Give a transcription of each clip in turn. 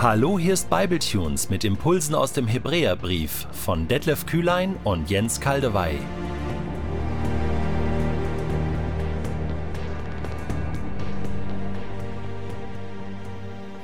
Hallo, hier ist Bibletunes mit Impulsen aus dem Hebräerbrief von Detlef Kühlein und Jens Kaldewey.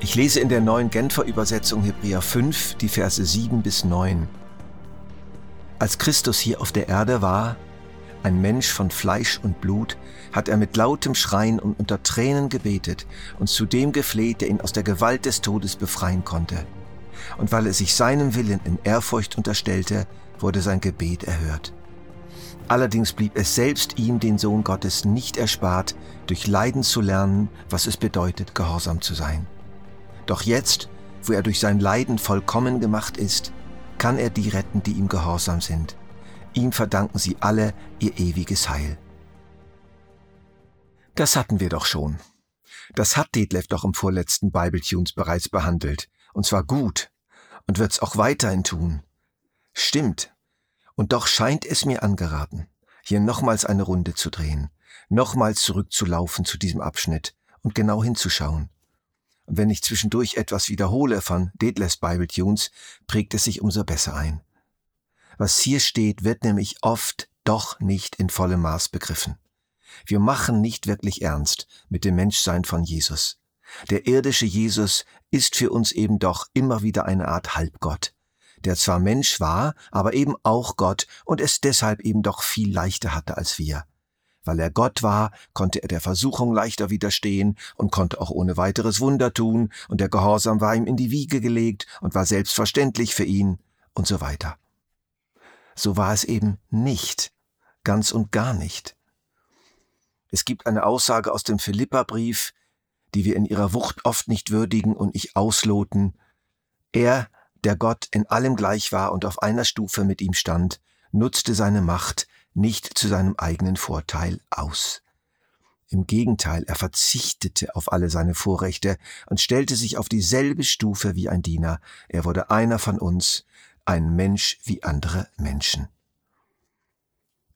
Ich lese in der neuen Genfer Übersetzung Hebräer 5 die Verse 7 bis 9. Als Christus hier auf der Erde war, ein Mensch von Fleisch und Blut, hat er mit lautem Schreien und unter Tränen gebetet und zu dem gefleht, der ihn aus der Gewalt des Todes befreien konnte. Und weil er sich seinem Willen in Ehrfurcht unterstellte, wurde sein Gebet erhört. Allerdings blieb es selbst ihm, den Sohn Gottes, nicht erspart, durch Leiden zu lernen, was es bedeutet, gehorsam zu sein. Doch jetzt, wo er durch sein Leiden vollkommen gemacht ist, kann er die retten, die ihm gehorsam sind. Ihm verdanken sie alle ihr ewiges Heil. Das hatten wir doch schon. Das hat Detlef doch im vorletzten Bible Tunes bereits behandelt. Und zwar gut. Und wird's auch weiterhin tun. Stimmt. Und doch scheint es mir angeraten, hier nochmals eine Runde zu drehen, nochmals zurückzulaufen zu diesem Abschnitt und genau hinzuschauen. Und wenn ich zwischendurch etwas wiederhole von Detlefs Bible Tunes, prägt es sich umso besser ein. Was hier steht, wird nämlich oft doch nicht in vollem Maß begriffen. Wir machen nicht wirklich ernst mit dem Menschsein von Jesus. Der irdische Jesus ist für uns eben doch immer wieder eine Art Halbgott, der zwar Mensch war, aber eben auch Gott und es deshalb eben doch viel leichter hatte als wir. Weil er Gott war, konnte er der Versuchung leichter widerstehen und konnte auch ohne weiteres Wunder tun, und der Gehorsam war ihm in die Wiege gelegt und war selbstverständlich für ihn und so weiter. So war es eben nicht, ganz und gar nicht. Es gibt eine Aussage aus dem Philipperbrief, die wir in ihrer Wucht oft nicht würdigen und nicht ausloten. Er, der Gott in allem gleich war und auf einer Stufe mit ihm stand, nutzte seine Macht nicht zu seinem eigenen Vorteil aus. Im Gegenteil, er verzichtete auf alle seine Vorrechte und stellte sich auf dieselbe Stufe wie ein Diener. Er wurde einer von uns, ein Mensch wie andere Menschen.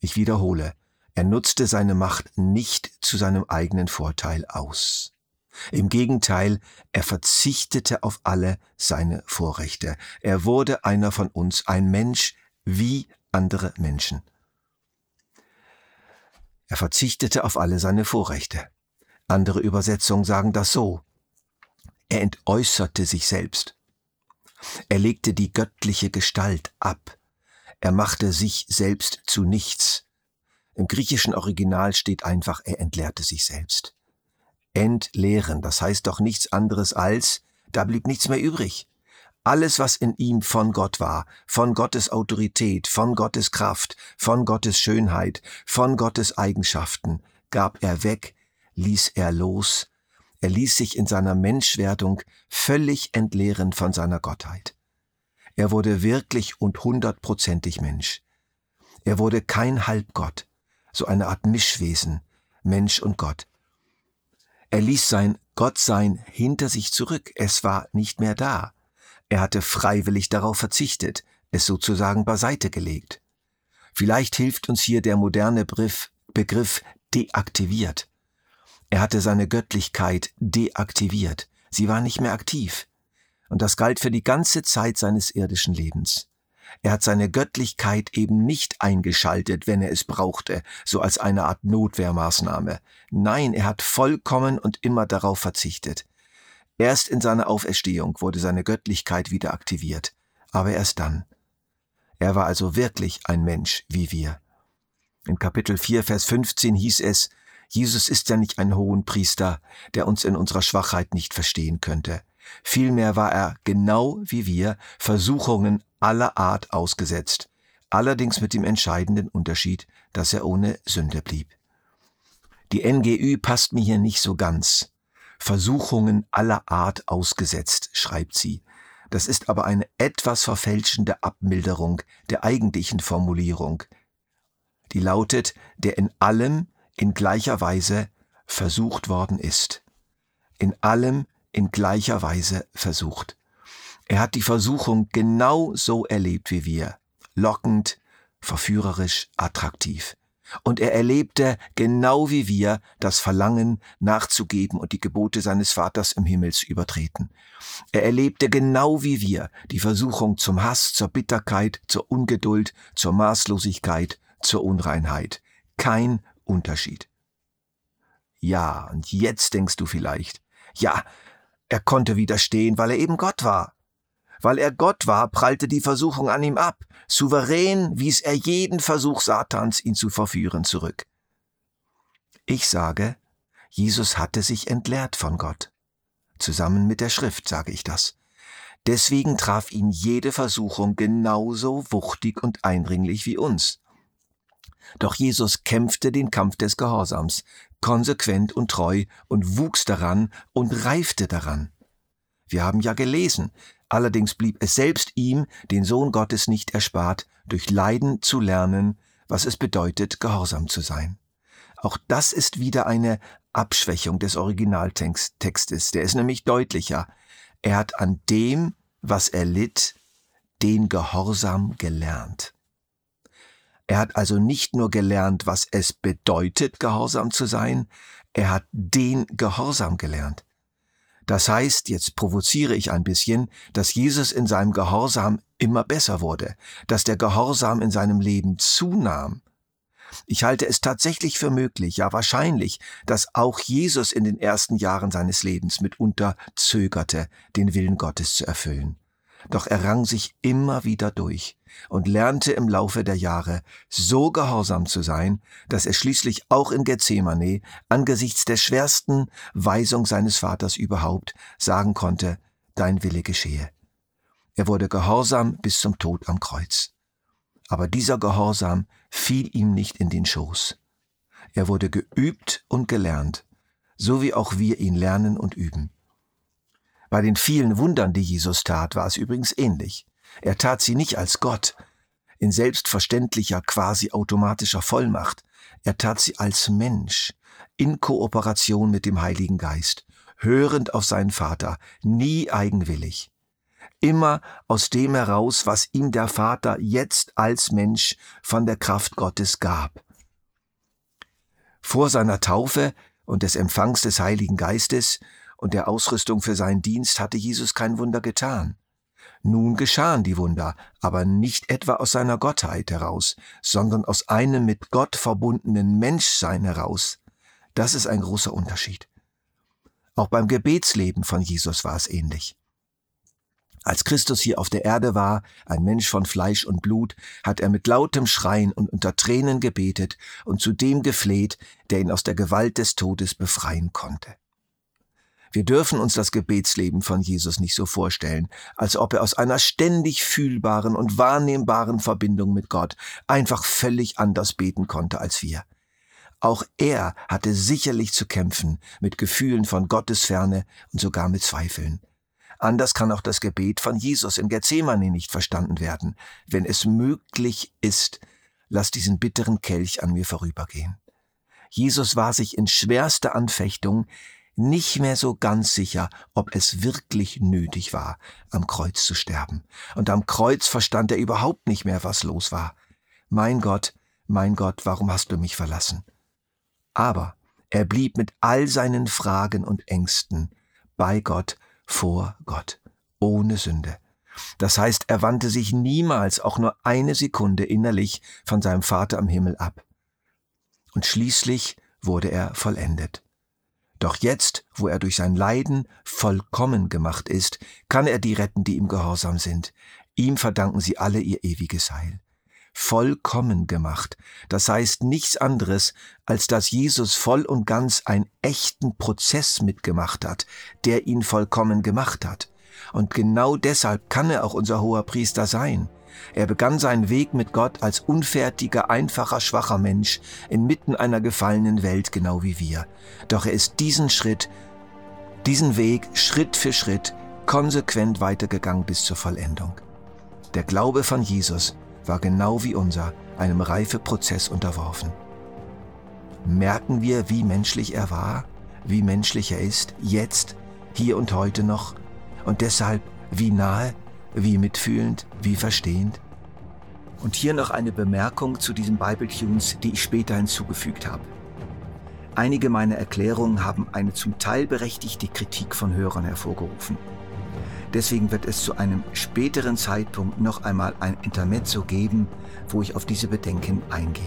Ich wiederhole, er nutzte seine Macht nicht zu seinem eigenen Vorteil aus. Im Gegenteil, er verzichtete auf alle seine Vorrechte. Er wurde einer von uns, ein Mensch wie andere Menschen. Er verzichtete auf alle seine Vorrechte. Andere Übersetzungen sagen das so. Er entäußerte sich selbst. Er legte die göttliche Gestalt ab. Er machte sich selbst zu nichts. Im griechischen Original steht einfach, er entleerte sich selbst. Entleeren, das heißt doch nichts anderes als, da blieb nichts mehr übrig. Alles, was in ihm von Gott war, von Gottes Autorität, von Gottes Kraft, von Gottes Schönheit, von Gottes Eigenschaften, gab er weg, ließ er los, er ließ sich in seiner Menschwerdung völlig entleeren von seiner Gottheit. Er wurde wirklich und hundertprozentig Mensch. Er wurde kein Halbgott, so eine Art Mischwesen, Mensch und Gott. Er ließ sein Gottsein hinter sich zurück, es war nicht mehr da. Er hatte freiwillig darauf verzichtet, es sozusagen beiseite gelegt. Vielleicht hilft uns hier der moderne Begriff, deaktiviert. Er hatte seine Göttlichkeit deaktiviert. Sie war nicht mehr aktiv. Und das galt für die ganze Zeit seines irdischen Lebens. Er hat seine Göttlichkeit eben nicht eingeschaltet, wenn er es brauchte, so als eine Art Notwehrmaßnahme. Nein, er hat vollkommen und immer darauf verzichtet. Erst in seiner Auferstehung wurde seine Göttlichkeit wieder aktiviert, aber erst dann. Er war also wirklich ein Mensch wie wir. In Kapitel 4, Vers 15 hieß es, Jesus ist ja nicht ein Hohenpriester, der uns in unserer Schwachheit nicht verstehen könnte. Vielmehr war er, genau wie wir, Versuchungen aller Art ausgesetzt, allerdings mit dem entscheidenden Unterschied, dass er ohne Sünde blieb. Die NGÜ passt mir hier nicht so ganz. Versuchungen aller Art ausgesetzt, schreibt sie. Das ist aber eine etwas verfälschende Abmilderung der eigentlichen Formulierung. Die lautet, der in allem in gleicher Weise versucht worden ist. In allem in gleicher Weise versucht. Er hat die Versuchung genau so erlebt wie wir. Lockend, verführerisch, attraktiv. Und er erlebte, genau wie wir, das Verlangen nachzugeben und die Gebote seines Vaters im Himmel zu übertreten. Er erlebte genau wie wir die Versuchung zum Hass, zur Bitterkeit, zur Ungeduld, zur Maßlosigkeit, zur Unreinheit. Kein Unterschied. Ja, und jetzt denkst du vielleicht, ja, er konnte widerstehen, weil er eben Gott war. Weil er Gott war, prallte die Versuchung an ihm ab. Souverän wies er jeden Versuch Satans, ihn zu verführen, zurück. Ich sage, Jesus hatte sich entleert von Gott. Zusammen mit der Schrift sage ich das. Deswegen traf ihn jede Versuchung genauso wuchtig und eindringlich wie uns. Doch Jesus kämpfte den Kampf des Gehorsams, konsequent und treu und wuchs daran und reifte daran. Wir haben ja gelesen, Allerdings blieb es selbst ihm, den Sohn Gottes, nicht erspart, durch Leiden zu lernen, was es bedeutet, gehorsam zu sein. Auch das ist wieder eine Abschwächung des Originaltextes, der ist nämlich deutlicher. Er hat an dem, was er litt, den Gehorsam gelernt. Er hat also nicht nur gelernt, was es bedeutet, gehorsam zu sein, er hat den Gehorsam gelernt. Das heißt, jetzt provoziere ich ein bisschen, dass Jesus in seinem Gehorsam immer besser wurde, dass der Gehorsam in seinem Leben zunahm. Ich halte es tatsächlich für möglich, ja wahrscheinlich, dass auch Jesus in den ersten Jahren seines Lebens mitunter zögerte, den Willen Gottes zu erfüllen. Doch er rang sich immer wieder durch und lernte im Laufe der Jahre so gehorsam zu sein, dass er schließlich auch in Gethsemane angesichts der schwersten Weisung seines Vaters überhaupt sagen konnte, dein Wille geschehe. Er wurde gehorsam bis zum Tod am Kreuz. Aber dieser Gehorsam fiel ihm nicht in den Schoß. Er wurde geübt und gelernt, so wie auch wir ihn lernen und üben. Bei den vielen Wundern, die Jesus tat, war es übrigens ähnlich. Er tat sie nicht als Gott, in selbstverständlicher, quasi automatischer Vollmacht. Er tat sie als Mensch, in Kooperation mit dem Heiligen Geist, hörend auf seinen Vater, nie eigenwillig. Immer aus dem heraus, was ihm der Vater jetzt als Mensch von der Kraft Gottes gab. Vor seiner Taufe und des Empfangs des Heiligen Geistes und der Ausrüstung für seinen Dienst hatte Jesus kein Wunder getan. Nun geschahen die Wunder, aber nicht etwa aus seiner Gottheit heraus, sondern aus einem mit Gott verbundenen Menschsein heraus. Das ist ein großer Unterschied. Auch beim Gebetsleben von Jesus war es ähnlich. Als Christus hier auf der Erde war, ein Mensch von Fleisch und Blut, hat er mit lautem Schreien und unter Tränen gebetet und zu dem gefleht, der ihn aus der Gewalt des Todes befreien konnte. Wir dürfen uns das Gebetsleben von Jesus nicht so vorstellen, als ob er aus einer ständig fühlbaren und wahrnehmbaren Verbindung mit Gott einfach völlig anders beten konnte als wir. Auch er hatte sicherlich zu kämpfen mit Gefühlen von Gottesferne und sogar mit Zweifeln. Anders kann auch das Gebet von Jesus in Gethsemane nicht verstanden werden. Wenn es möglich ist, lass diesen bitteren Kelch an mir vorübergehen. Jesus war sich in schwerster Anfechtung nicht mehr so ganz sicher, ob es wirklich nötig war, am Kreuz zu sterben. Und am Kreuz verstand er überhaupt nicht mehr, was los war. Mein Gott, mein Gott, warum hast du mich verlassen? Aber er blieb mit all seinen Fragen und Ängsten bei Gott, vor Gott, ohne Sünde. Das heißt, er wandte sich niemals auch nur eine Sekunde innerlich von seinem Vater am Himmel ab. Und schließlich wurde er vollendet. Doch jetzt, wo er durch sein Leiden vollkommen gemacht ist, kann er die retten, die ihm gehorsam sind. Ihm verdanken sie alle ihr ewiges Heil. Vollkommen gemacht, das heißt nichts anderes, als dass Jesus voll und ganz einen echten Prozess mitgemacht hat, der ihn vollkommen gemacht hat. Und genau deshalb kann er auch unser hoher Priester sein. Er begann seinen Weg mit Gott als unfertiger, einfacher, schwacher Mensch inmitten einer gefallenen Welt, genau wie wir. Doch er ist diesen Schritt, diesen Weg Schritt für Schritt konsequent weitergegangen bis zur Vollendung. Der Glaube von Jesus war genau wie unser einem Reifeprozess unterworfen. Merken wir, wie menschlich er war, wie menschlich er ist, jetzt, hier und heute noch, und deshalb wie nahe wie mitfühlend, wie verstehend? Und hier noch eine Bemerkung zu diesen Bible Tunes, die ich später hinzugefügt habe. Einige meiner Erklärungen haben eine zum Teil berechtigte Kritik von Hörern hervorgerufen. Deswegen wird es zu einem späteren Zeitpunkt noch einmal ein Intermezzo geben, wo ich auf diese Bedenken eingehe.